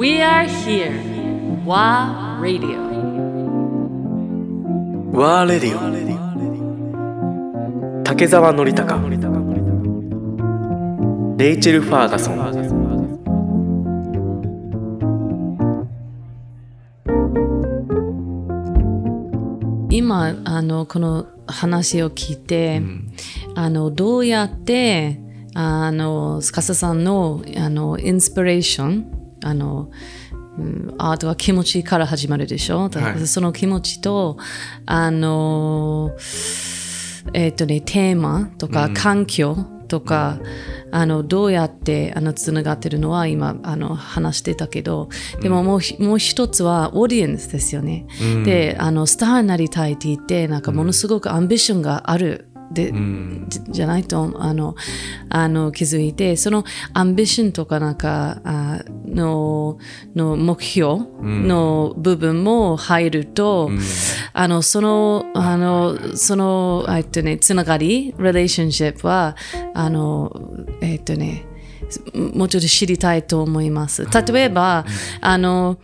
We are here. WA Radio. ワーレディオ竹澤典孝レイチェル・ファーガソン今あのこの話を聞いて、あのどうやってあの司さんのあのインスピレーションあの、うんアートは気持ちから始まるでしょ、はい。その気持ちとあのえっ、とねテーマとか環境とか、あのどうやってあのつながってるのは今あの話してたけどでももう,、もう一つはオーディエンスですよね、であのスターになりたいって言ってなんかものすごくアンビションがあるで、じじゃないとあのあの気づいてそのアンビションとかなんかあのの目標の部分も入ると、あのそのあのそのえっとねつながり relationship はあのえっとねもうちょっと知りたいと思います。例えば、あの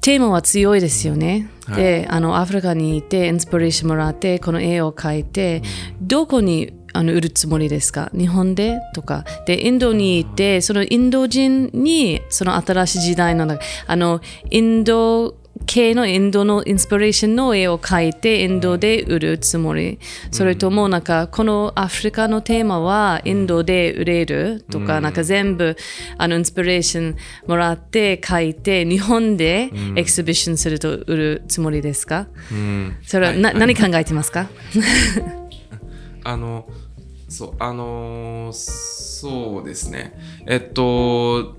テーマは強いですよね。で、あの、アフリカにいて、インスピレーションもらって、この絵を描いて、どこにあの売るつもりですか？日本で？とか。で、インドにいて、そのインド人に、その新しい時代の中、あの、インド系のインドのインスピレーションの絵を描いて、インドで売るつもり。それとも、なんか、このアフリカのテーマは、インドで売れるとか、なんか全部、あの、インスピレーションもらって描いて、日本でエキシビションすると売るつもりですか、それはな、何考えてますか？あのそうあのーそうですね。えっと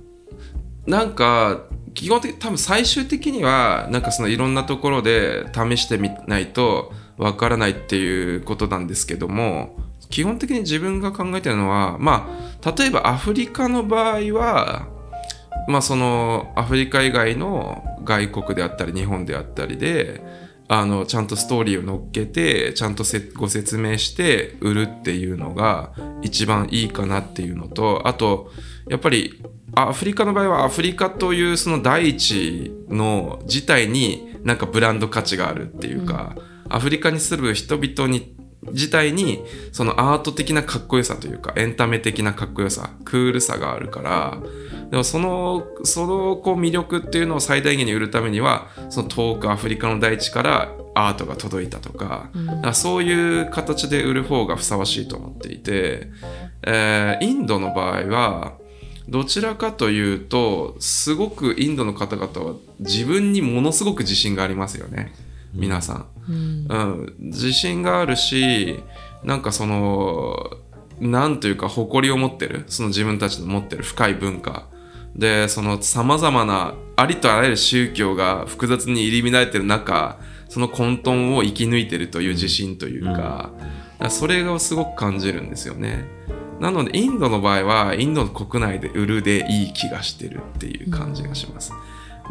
なんか基本的多分最終的にはなんかそのいろんなところで試してみないとわからないっていうことなんですけども基本的に自分が考えてるのはまあ例えばアフリカの場合はまあそのアフリカ以外の外国であったり日本であったりであのちゃんとストーリーを乗っけてちゃんとご説明して売るっていうのが一番いいかなっていうのとあとやっぱりアフリカの場合はアフリカというその大地の自体になんかブランド価値があるっていうか、アフリカに住む人々に自体にそのアート的なかっこよさというかエンタメ的なかっこよさクールさがあるからでもそのそのこう魅力っていうのを最大限に売るためにはその遠くアフリカの大地からアートが届いたとか,、だからそういう形で売る方がふさわしいと思っていて、えーインドの場合はどちらかというとすごくインドの方々は自分にものすごく自信がありますよね。皆さん。うん、自信があるしなんかそのなんというか誇りを持ってる。その自分たちの持ってる深い文化。でそのさまざまなありとあらゆる宗教が複雑に入り乱れてる中その混沌を生き抜いてるという自信というか,、それがすごく感じるんですよね。なのでインドの場合はインドの国内で売るでいい気がしてるっていう感じがします。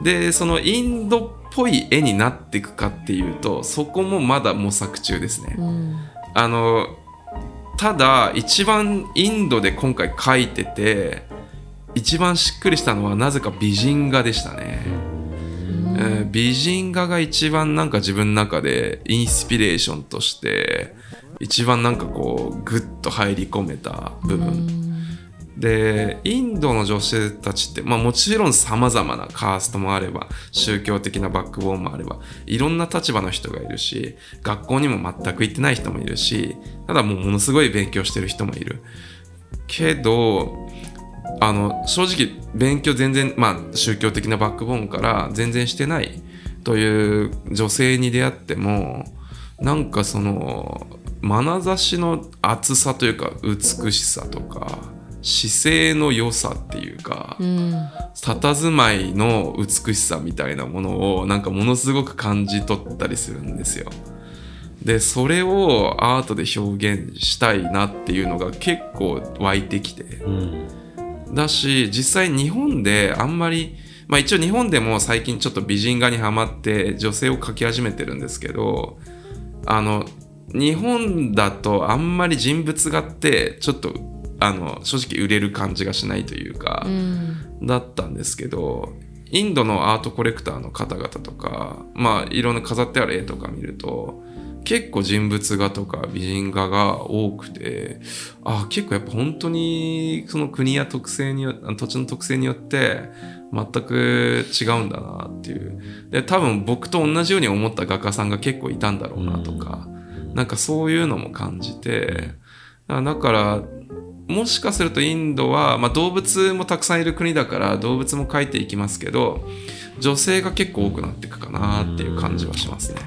でそのインドっぽい絵になっていくかっていうとそこもまだ模索中ですね。あのただ一番インドで今回描いてて一番しっくりしたのはなぜか美人画でしたね。えー美人画が一番なんか自分の中でインスピレーションとして一番なんかこうグッと入り込めた部分。でインドの女性たちって、まあ、もちろんさまざまなカーストもあれば宗教的なバックボーンもあればいろんな立場の人がいるし学校にも全く行ってない人もいるしただもうものすごい勉強してる人もいるけどあの正直勉強全然まあ宗教的なバックボーンから全然してないという女性に出会ってもなんかその眼差しの厚さというか美しさとか姿勢の良さっていうか、佇まいの美しさみたいなものをなんかものすごく感じ取ったりするんですよ。でそれをアートで表現したいなっていうのが結構湧いてきて、だし実際日本であんまりまあ一応日本でも最近ちょっと美人画にはまって女性を描き始めてるんですけどあの日本だとあんまり人物画ってちょっとあの正直売れる感じがしないというか、だったんですけどインドのアートコレクターの方々とかまあいろんな飾ってある絵とか見ると結構人物画とか美人画が多くてあ結構やっぱ本当にその国や特性によ土地の特性によって全く違うんだなっていう。で多分僕と同じように思った画家さんが結構いたんだろうなとか、なんかそういうのも感じてだだからもしかするとインドは、まあ、動物もたくさんいる国だから動物も描いていきますけど女性が結構多くなっていくかなっていう感じはしますね。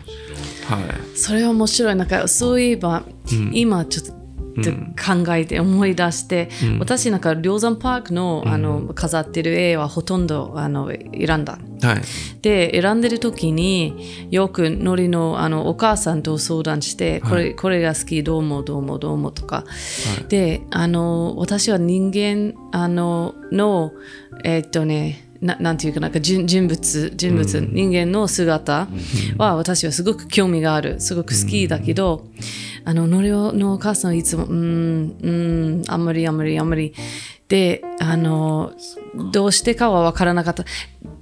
はい、それは面白い。なんかそういえば、今ちょっと考えて思い出して、私なんか梁山パークのあの飾ってる絵はほとんどあの選んだ。はい。で選んでる時によくノリのあのお母さんと相談して、これこれが好きどうもどうもどうもとか、であの私は人間あののえっとねななんていうかなんか人人物人物、人間の姿は私はすごく興味があるすごく好きだけど、あのノリのお母さんはいつもうーんうーんあんまりあんまりあんまり。であのどうしてかは分からなかった。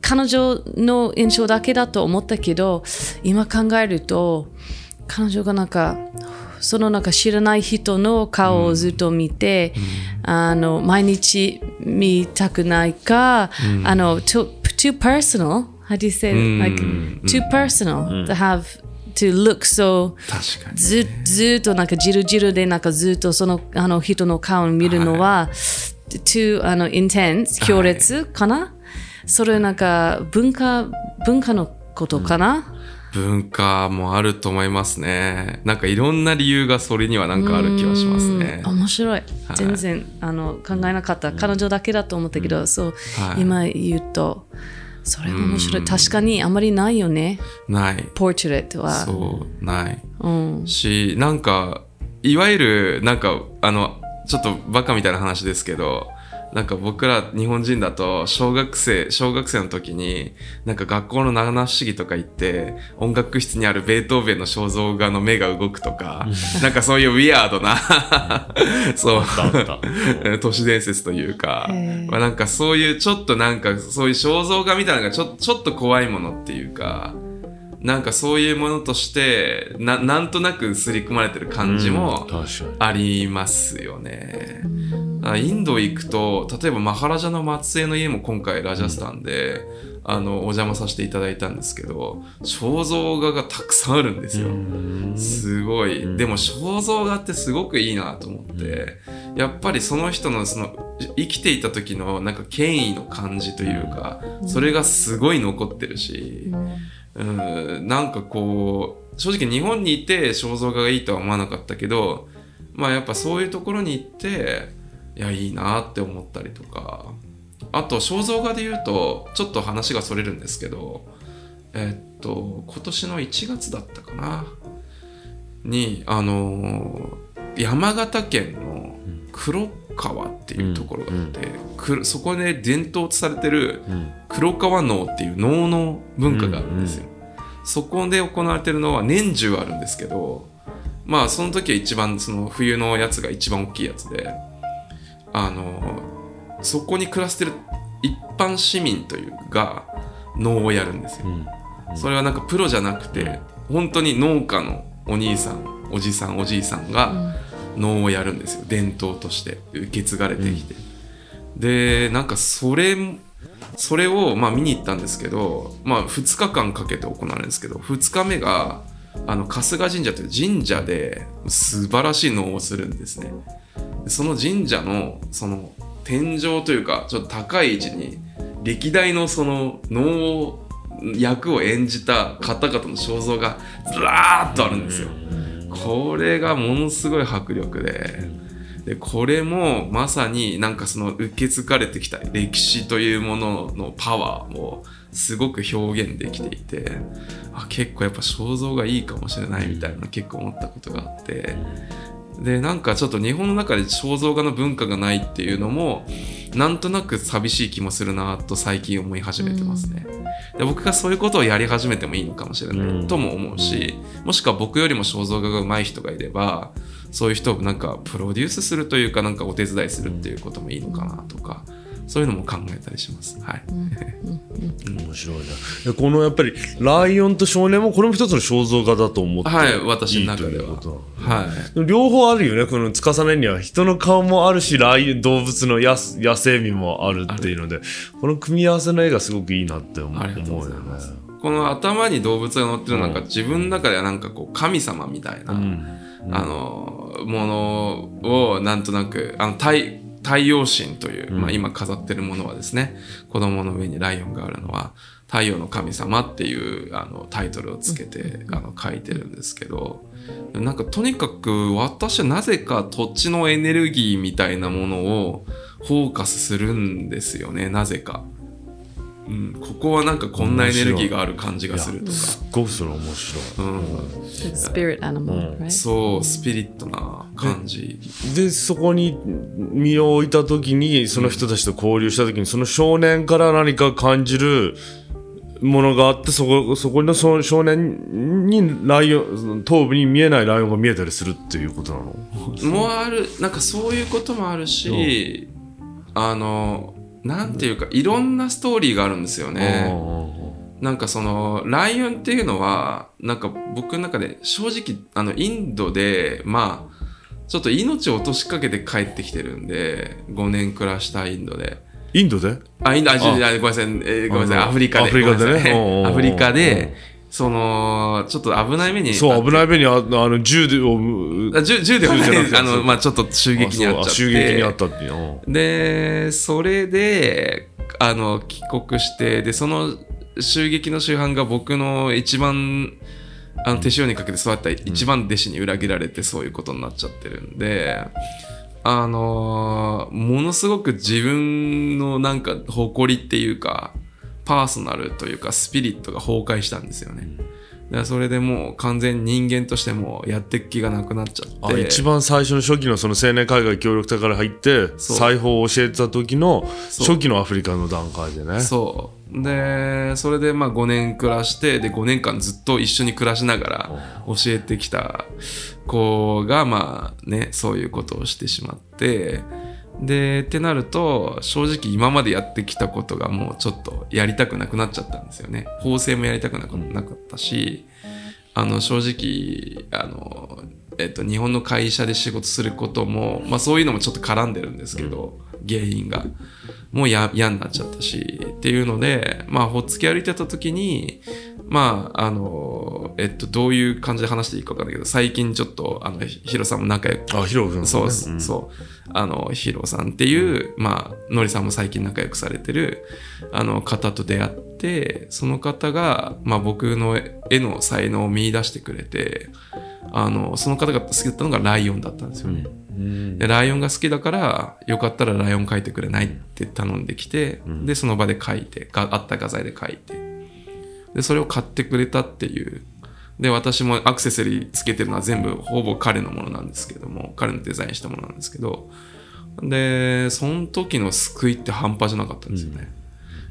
彼女の印象だけだと思ったけど今考えると彼女がなんかそのなんか知らない人の顔をずっと見て、あの毎日見たくないか、あの too, too personal? How do you say it? like too personal to have to look so 確かにずずっとなんかじるじるでなんかずっとそのあの人の顔を見るのは、too あの intense 強烈かな、それなんか文化文化のことかな、文化もあると思いますねなんかいろんな理由がそれにはなんかある気はしますね面白い、全然あの考えなかった彼女だけだと思ったけど、そう、はい今言うとそれが面白い、確かにあまりないよね。ない。ポートレートは。そうない。うん。しなんかいわゆるなんかあのちょっとバカみたいな話ですけどなんか僕ら日本人だと小学生小学生の時になんか学校の七不思議とか行って音楽室にあるベートーベンの肖像画の目が動くとかなんかそういうウィアードなそう。都市伝説というかまあ、なんかそういうちょっとなんかそういう肖像画みたいなのがちょちょっと怖いものっていうかなんかそういうものとしてななんとなく刷り込まれてる感じもありますよね。あインド行くと例えばマハラジャの末裔の家も今回ラジャスタンで、あのお邪魔させていただいたんですけど肖像画がたくさんあるんですよ。すごい、でも肖像画ってすごくいいなと思って、やっぱりその人のその生きていた時のなんか権威の感じというか、それがすごい残ってるし、うん、なんかこう正直日本にいて肖像画がいいとは思わなかったけどまあやっぱそういうところに行っていやいいなって思ったりとか。あと肖像画で言うとちょっと話がそれるんですけどえっと今年の1月だったかな？にあの山形県の黒川っていうところがあって、くそこで伝統とされてる黒川能っていう能の文化があるんですよ。そこで行われてるのは年中あるんですけどまあその時は一番その冬のやつが一番大きいやつであのそこに暮らしてる一般市民というが能をやるんですよ。それはなんかプロじゃなくて本当に農家のお兄さんおじさんおじいさんが能をやるんですよ。伝統として受け継がれてきて、でなんかそれそれをまあ見に行ったんですけど、まあ、2日間かけて行われるんですけど2日目があの春日神社という神社で素晴らしい能をするんですね。でその神社のその天井というかちょっと高い位置に歴代のその能を役を演じた方々の肖像がずらーっとあるんですよ。これがものすごい迫力ででこれもまさになんかその受け継がれてきた歴史というもののパワーをすごく表現できていてあ結構やっぱ肖像がいいかもしれないみたいな結構思ったことがあってでなんかちょっと日本の中で肖像画の文化がないっていうのもなんとなく寂しい気もするなと最近思い始めてますね。で僕がそういうことをやり始めてもいいのかもしれないとも思うし、もしくは僕よりも肖像画が上手い人がいればそういう人をなんかプロデュースするというかなんかお手伝いするっていうこともいいのかなとかそういうのも考えたりします。はい。面白いねでこのやっぱりライオンと少年もこれも一つの肖像画だと思ってはい、私の中では。はい。両方あるよねこの司根には人の顔もあるしライオン動物の野野生味もあるっていうのでこの組み合わせの絵がすごくいいなって思うありがとう思うよねございます。この頭に動物が乗ってるのなんか自分の中ではなんかこう神様みたいな、あのものをなんとなくあの太太陽神という、まあ、今飾ってるものはですね子供の上にライオンがあるのは太陽の神様っていうあのタイトルをつけて、あの書いてるんですけどなんかとにかく私はなぜか土地のエネルギーみたいなものをフォーカスするんですよねなぜか。うん、ここはなんかこんなエネルギーがある感じがするとか。すっごくそれ面白い。うん、spirit animal, right? そうスピリットな感じ。でそこに身を置いた時にその人たちと交流した時にその少年から何か感じるものがあってそこそこの少年にライオン頭部に見えないライオンが見えたりするっていうことなの？もあるなんかそういうこともあるしあのなんていうかいろんなストーリーがあるんですよね。なんかそのライオンっていうのはなんか僕の中で正直あのインドでまあちょっと命を落としかけて帰ってきてるんで5年暮らしたインドで。インドで？あ、インド、あ、ごめんなさい、えーごめんなさい、アフリカで。アフリカでね。アフリカで、その、ちょっと危ない目に。そう危い。ない目にああの銃でをあ銃銃ではない、あの、まあちょっと襲撃にあっちゃって。あそう襲撃にあったっていうので、それで、あの、帰国して、で、その襲撃の主犯が僕の一番、あの手塩にかけて育った一番弟子に裏切られてそういうことになっちゃってるんで、あのーものすごく自分のなんか誇りっていうか、パーソナルというかスピリットが崩壊したんですよね。だからそれでもう完全に人間としてもやってく気がなくなっちゃって。あ一番最初の初期のその青年海外協力隊から入って裁縫を教えてた時の初期のアフリカの段階でね。そう。でそれでまあ5年暮らしてで5年間ずっと一緒に暮らしながら教えてきた子がまあねそういうことをしてしまってでってなると正直今までやってきたことがもうちょっとやりたくなくなっちゃったんですよね。縫製もやりたくななかったしあの正直あの、えっと、日本の会社で仕事することも、まあ、そういうのもちょっと絡んでるんですけど、原因がもうや嫌になっちゃったしっていうのでまあほっつき歩いてた時にまああのえっとどういう感じで話していいか分かんないけど最近ちょっとあのひヒロさんも仲良くあヒロ君そうです、そう。あのヒロさんっていう、まあのりさんも最近仲良くされてるあの方と出会ってその方が、まあ、僕の絵の才能を見出してくれてあのその方が好きだったのがライオンだったんですよね、でライオンが好きだからよかったらライオン描いてくれないって頼んできて、でその場で描いてがあった画材で描いて。でそれを買ってくれたっていう。で私もアクセサリーつけてるのは全部ほぼ彼のものなんですけども彼のデザインしたものなんですけど。でその時の救いって半端じゃなかったんですよね、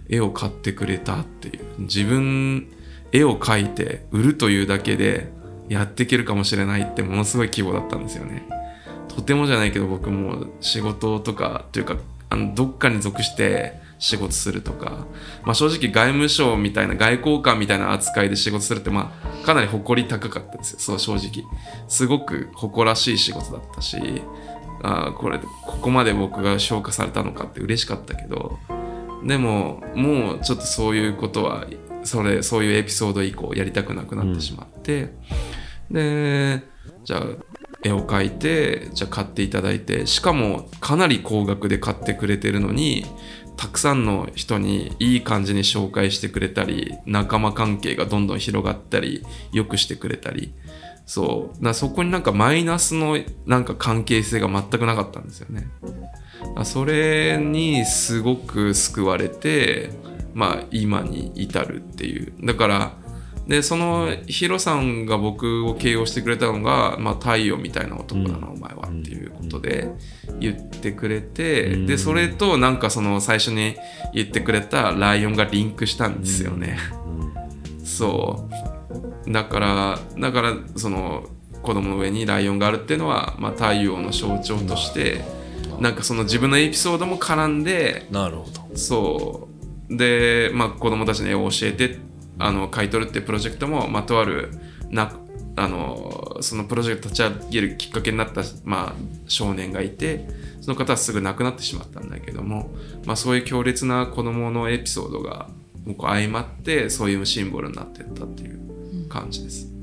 絵を買ってくれたっていう。自分絵を描いて売るというだけでやっていけるかもしれないってものすごい規模だったんですよねとてもじゃないけど僕も仕事とかというかあのどっかに属して仕事するとか、まあ、正直外務省みたいな外交官みたいな扱いで仕事するってまあかなり誇り高かったですよ。そう正直。すごく誇らしい仕事だったしあーこれここまで僕が評価されたのかって嬉しかったけどでももうちょっとそういうことはそれそういうエピソード以降やりたくなくなってしまって、でじゃあ絵を描いてじゃあ買っていただいてしかもかなり高額で買ってくれてるのにたくさんの人にいい感じに紹介してくれたり仲間関係がどんどん広がったり良くしてくれたり。そう。なそこになんかマイナスのなんか関係性が全くなかったんですよね。あそれにすごく救われてまあ今に至るっていう。だからでそのヒロさんが僕を形容してくれたのが、まあ、太陽みたいな男だな、お前はっていうことで言ってくれて、でそれとなんかその最初に言ってくれたライオンがリンクしたんですよね、そう。だからだからその子供の上にライオンがあるっていうのは、まあ、太陽の象徴としてなんかその自分のエピソードも絡んでなるほど。そう。で、まあ、子供たちに教えてあの買い取るってプロジェクトも、まあ、とあるなあのそのプロジェクト立ち上げるきっかけになった、まあ、少年がいてその方はすぐ亡くなってしまったんだけども、まあ、そういう強烈な子どものエピソードが僕相まってそういうシンボルになってったっていう感じです。うん